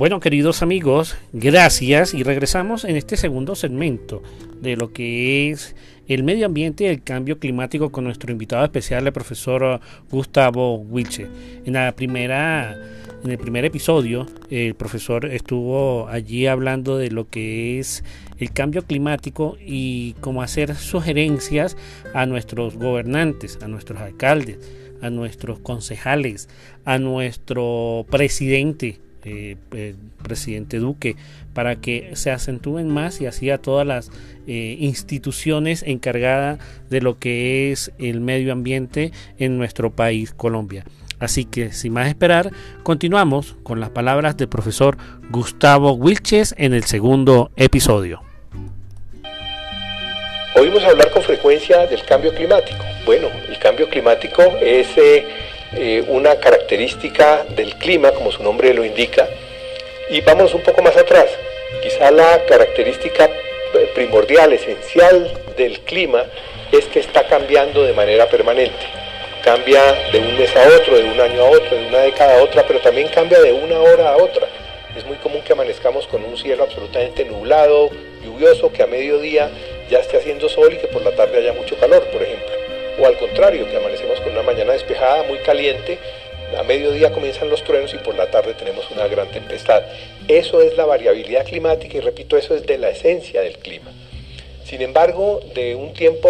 Bueno, queridos amigos, gracias y regresamos en este segundo segmento de lo que es el medio ambiente y el cambio climático con nuestro invitado especial, el profesor Gustavo Wilche. En la primera en el primer episodio, el profesor estuvo allí hablando de lo que es el cambio climático y cómo hacer sugerencias a nuestros gobernantes, a nuestros alcaldes, a nuestros concejales, a nuestro presidente eh, eh, presidente Duque para que se acentúen más y así a todas las eh, instituciones encargadas de lo que es el medio ambiente en nuestro país Colombia. Así que sin más esperar, continuamos con las palabras del profesor Gustavo Wilches en el segundo episodio. Oímos hablar con frecuencia del cambio climático. Bueno, el cambio climático es una característica del clima, como su nombre lo indica, y vamos un poco más atrás. Quizá la característica primordial, esencial del clima es que está cambiando de manera permanente. Cambia de un mes a otro, de un año a otro, de una década a otra, pero también cambia de una hora a otra. Es muy común que amanezcamos con un cielo absolutamente nublado, lluvioso, que a mediodía ya esté haciendo sol y que por la tarde haya mucho calor, por ejemplo o al contrario, que amanecemos con una mañana despejada, muy caliente, a mediodía comienzan los truenos y por la tarde tenemos una gran tempestad. Eso es la variabilidad climática y repito, eso es de la esencia del clima. Sin embargo, de un tiempo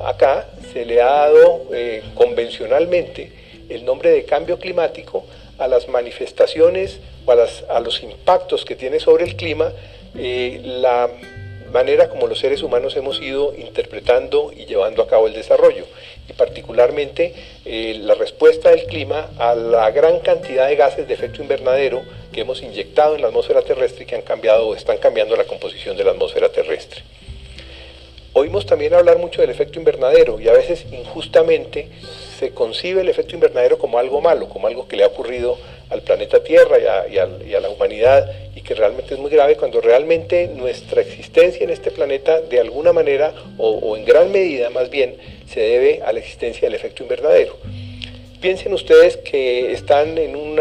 acá se le ha dado eh, convencionalmente el nombre de cambio climático a las manifestaciones o a, los impactos que tiene sobre el clima eh, la manera como los seres humanos hemos ido interpretando y llevando a cabo el desarrollo, y particularmente eh, la respuesta del clima a la gran cantidad de gases de efecto invernadero que hemos inyectado en la atmósfera terrestre que han cambiado o están cambiando la composición de la atmósfera terrestre. Oímos también hablar mucho del efecto invernadero y a veces injustamente se concibe el efecto invernadero como algo malo, como algo que le ha ocurrido al planeta Tierra y a, la humanidad y que realmente es muy grave cuando realmente nuestra existencia en este planeta de alguna manera o, en gran medida más bien se debe a la existencia del efecto invernadero. Piensen ustedes que están en un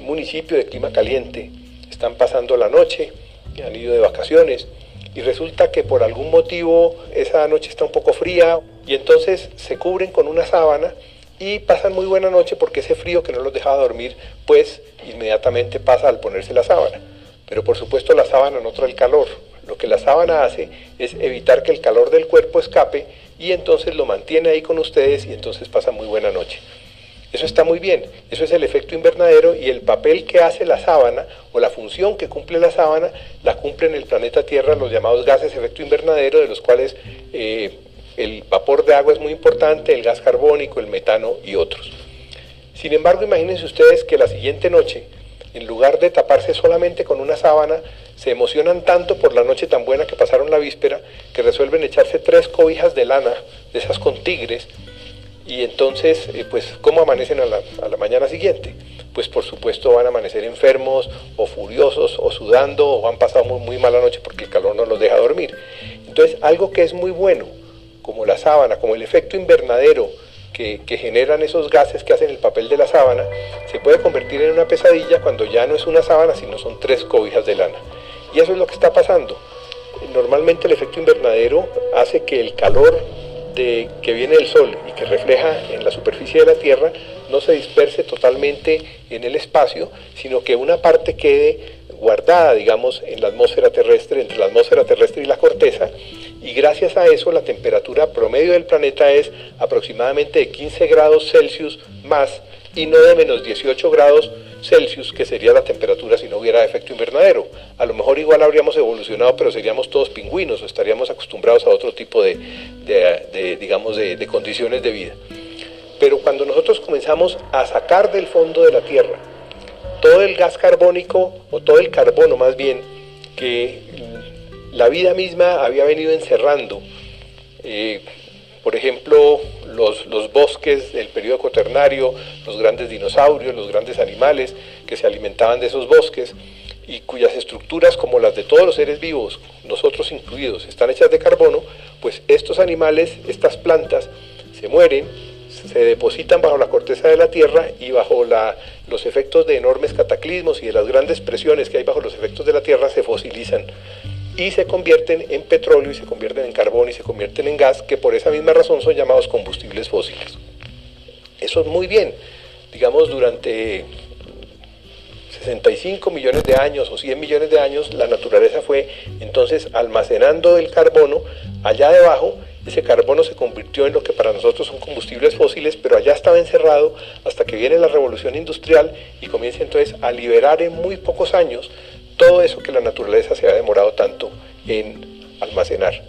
municipio de clima caliente, están pasando la noche, han ido de vacaciones y resulta que por algún motivo esa noche está un poco fría y entonces se cubren con una sábana y pasan muy buena noche porque ese frío que no los dejaba dormir, pues inmediatamente pasa al ponerse la sábana. Pero por supuesto la sábana no trae el calor. Lo que la sábana hace es evitar que el calor del cuerpo escape y entonces lo mantiene ahí con ustedes y entonces pasa muy buena noche. Eso está muy bien, eso es el efecto invernadero y el papel que hace la sábana o la función que cumple la sábana la cumple en el planeta Tierra los llamados gases efecto invernadero de los cuales eh, el vapor de agua es muy importante, el gas carbónico, el metano y otros. Sin embargo, imagínense ustedes que la siguiente noche, en lugar de taparse solamente con una sábana, se emocionan tanto por la noche tan buena que pasaron la víspera que resuelven echarse tres cobijas de lana, de esas con tigres, y entonces, eh, pues, ¿cómo amanecen a la, mañana siguiente? Pues por supuesto van a amanecer enfermos o furiosos o sudando o han pasado muy, muy mala noche porque el calor no los deja dormir. Entonces, algo que es muy bueno, como la sábana, como el efecto invernadero que, generan esos gases que hacen el papel de la sábana, se puede convertir en una pesadilla cuando ya no es una sábana, sino son tres cobijas de lana. Y eso es lo que está pasando. Normalmente el efecto invernadero hace que el calor que viene del Sol y que refleja en la superficie de la Tierra no se disperse totalmente en el espacio, sino que una parte quede guardada, digamos, en la atmósfera terrestre, entre la atmósfera terrestre y la corteza, y gracias a eso la temperatura promedio del planeta es aproximadamente de 15 grados Celsius más y no de menos 18 grados Celsius, que sería la temperatura si no hubiera efecto invernadero. A lo mejor igual habríamos evolucionado, pero seríamos todos pingüinos o estaríamos acostumbrados a otro tipo de, digamos, de, de condiciones de vida. Pero cuando nosotros comenzamos a sacar del fondo de la Tierra todo el gas carbónico, o todo el carbono más bien, que la vida misma había venido encerrando. Eh, por ejemplo, los, los, bosques del periodo cuaternario, los grandes dinosaurios, los grandes animales que se alimentaban de esos bosques y cuyas estructuras, como las de todos los seres vivos, nosotros incluidos, están hechas de carbono, pues estos animales, estas plantas, se mueren, se depositan bajo la corteza de la Tierra y bajo la, los efectos de enormes cataclismos y de las grandes presiones que hay bajo los efectos de la Tierra se fosilizan y se convierten en petróleo y se convierten en carbón y se convierten en gas, que por esa misma razón son llamados combustibles fósiles. Eso es muy bien. Digamos, durante 65 millones de años o 100 millones de años, la naturaleza fue entonces almacenando el carbono allá debajo. Ese carbono se convirtió en lo que para nosotros son combustibles fósiles, pero allá estaba encerrado hasta que viene la revolución industrial y comienza entonces a liberar en muy pocos años todo eso que la naturaleza se ha demorado tanto en almacenar.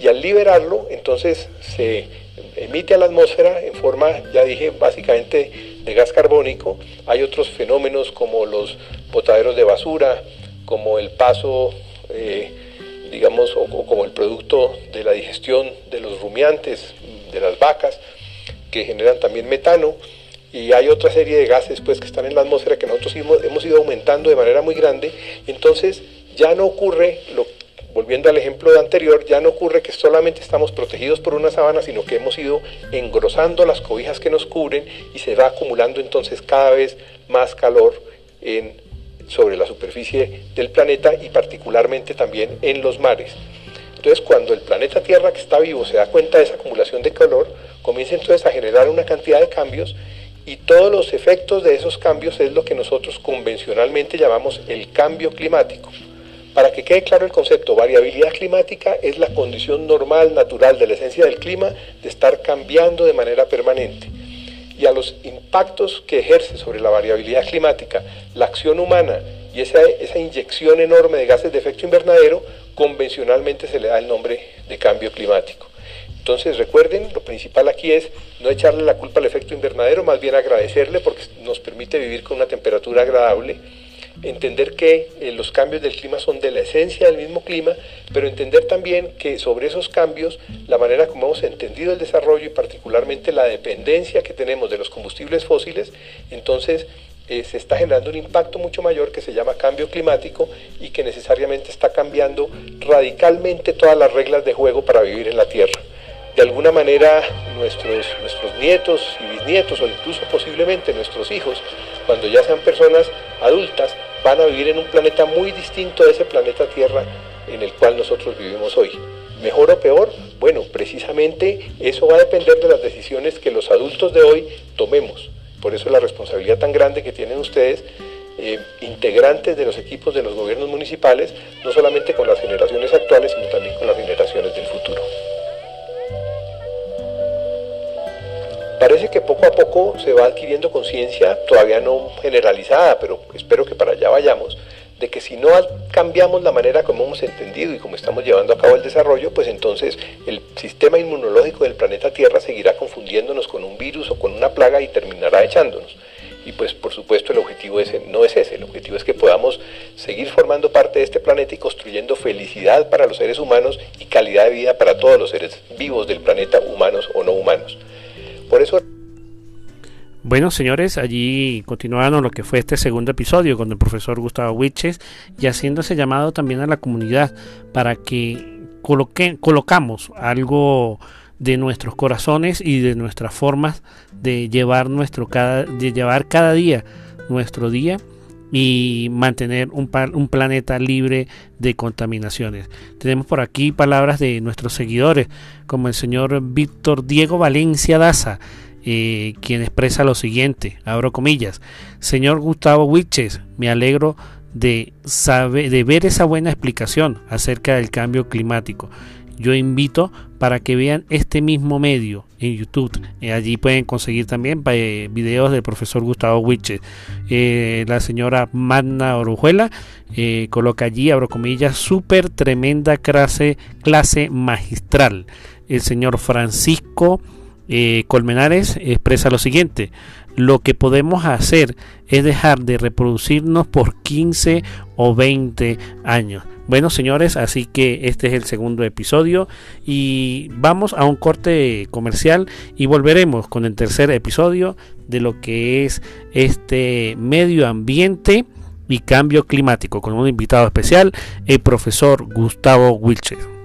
Y al liberarlo, entonces se emite a la atmósfera en forma, ya dije, básicamente de gas carbónico. Hay otros fenómenos como los botaderos de basura, como el paso, eh, digamos, o, como el producto de la digestión de los rumiantes, de las vacas, que generan también metano. Y hay otra serie de gases pues, que están en la atmósfera que nosotros hemos, ido aumentando de manera muy grande. Entonces ya no ocurre lo volviendo al ejemplo anterior, ya no ocurre que solamente estamos protegidos por una sábana, sino que hemos ido engrosando las cobijas que nos cubren y se va acumulando entonces cada vez más calor en, sobre la superficie del planeta y particularmente también en los mares. Entonces cuando el planeta Tierra que está vivo se da cuenta de esa acumulación de calor, comienza entonces a generar una cantidad de cambios y todos los efectos de esos cambios es lo que nosotros convencionalmente llamamos el cambio climático. Para que quede claro el concepto, variabilidad climática es la condición normal, natural de la esencia del clima de estar cambiando de manera permanente. Y a los impactos que ejerce sobre la variabilidad climática la acción humana y esa, esa inyección enorme de gases de efecto invernadero, convencionalmente se le da el nombre de cambio climático. Entonces recuerden, lo principal aquí es no echarle la culpa al efecto invernadero, más bien agradecerle porque nos permite vivir con una temperatura agradable entender que eh, los cambios del clima son de la esencia del mismo clima, pero entender también que sobre esos cambios, la manera como hemos entendido el desarrollo y particularmente la dependencia que tenemos de los combustibles fósiles, entonces eh, se está generando un impacto mucho mayor que se llama cambio climático y que necesariamente está cambiando radicalmente todas las reglas de juego para vivir en la Tierra. De alguna manera nuestros, nuestros nietos y bisnietos o incluso posiblemente nuestros hijos, cuando ya sean personas adultas, van a vivir en un planeta muy distinto de ese planeta Tierra en el cual nosotros vivimos hoy. ¿Mejor o peor? Bueno, precisamente eso va a depender de las decisiones que los adultos de hoy tomemos. Por eso la responsabilidad tan grande que tienen ustedes, eh, integrantes de los equipos de los gobiernos municipales, no solamente con las generaciones actuales, sino también con las generaciones del futuro. Parece que poco a poco se va adquiriendo conciencia, todavía no generalizada, pero espero que para allá vayamos, de que si no cambiamos la manera como hemos entendido y como estamos llevando a cabo el desarrollo, pues entonces el sistema inmunológico del planeta Tierra seguirá confundiéndonos con un virus o con una plaga y terminará echándonos. Y pues por supuesto el objetivo ese, no es ese, el objetivo es que podamos seguir formando parte de este planeta y construyendo felicidad para los seres humanos y calidad de vida para todos los seres vivos del planeta, humanos o no humanos. Por eso... Bueno, señores, allí continuando lo que fue este segundo episodio con el profesor Gustavo Wiches y haciéndose llamado también a la comunidad para que coloque, colocamos algo de nuestros corazones y de nuestras formas de llevar nuestro cada, de llevar cada día nuestro día y mantener un, planeta libre de contaminaciones. Tenemos por aquí palabras de nuestros seguidores, como el señor Víctor Diego Valencia Daza, eh, quien expresa lo siguiente, abro comillas, señor Gustavo Wiches, me alegro de, saber, de ver esa buena explicación acerca del cambio climático yo invito para que vean este mismo medio en YouTube. Eh, allí pueden conseguir también eh, videos del profesor Gustavo Wiche. Eh, la señora Magna Orujuela coloca allí, abro comillas, súper tremenda clase, clase magistral. El señor Francisco Colmenares expresa lo siguiente. Lo que podemos hacer es dejar de reproducirnos por 15 o 20 años. Bueno, señores, así que este es el segundo episodio y vamos a un corte comercial y volveremos con el tercer episodio de lo que es este medio ambiente y cambio climático con un invitado especial, el profesor Gustavo Wilcher.